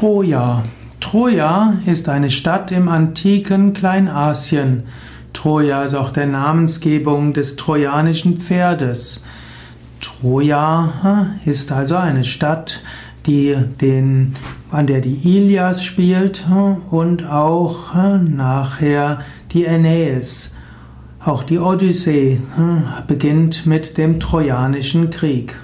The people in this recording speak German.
Troja. Troja ist eine Stadt im antiken Kleinasien. Troja ist auch der Namensgebung des trojanischen Pferdes. Troja ist also eine Stadt, die den, an der die Ilias spielt und auch nachher die Aeneis. Auch die Odyssee beginnt mit dem Trojanischen Krieg.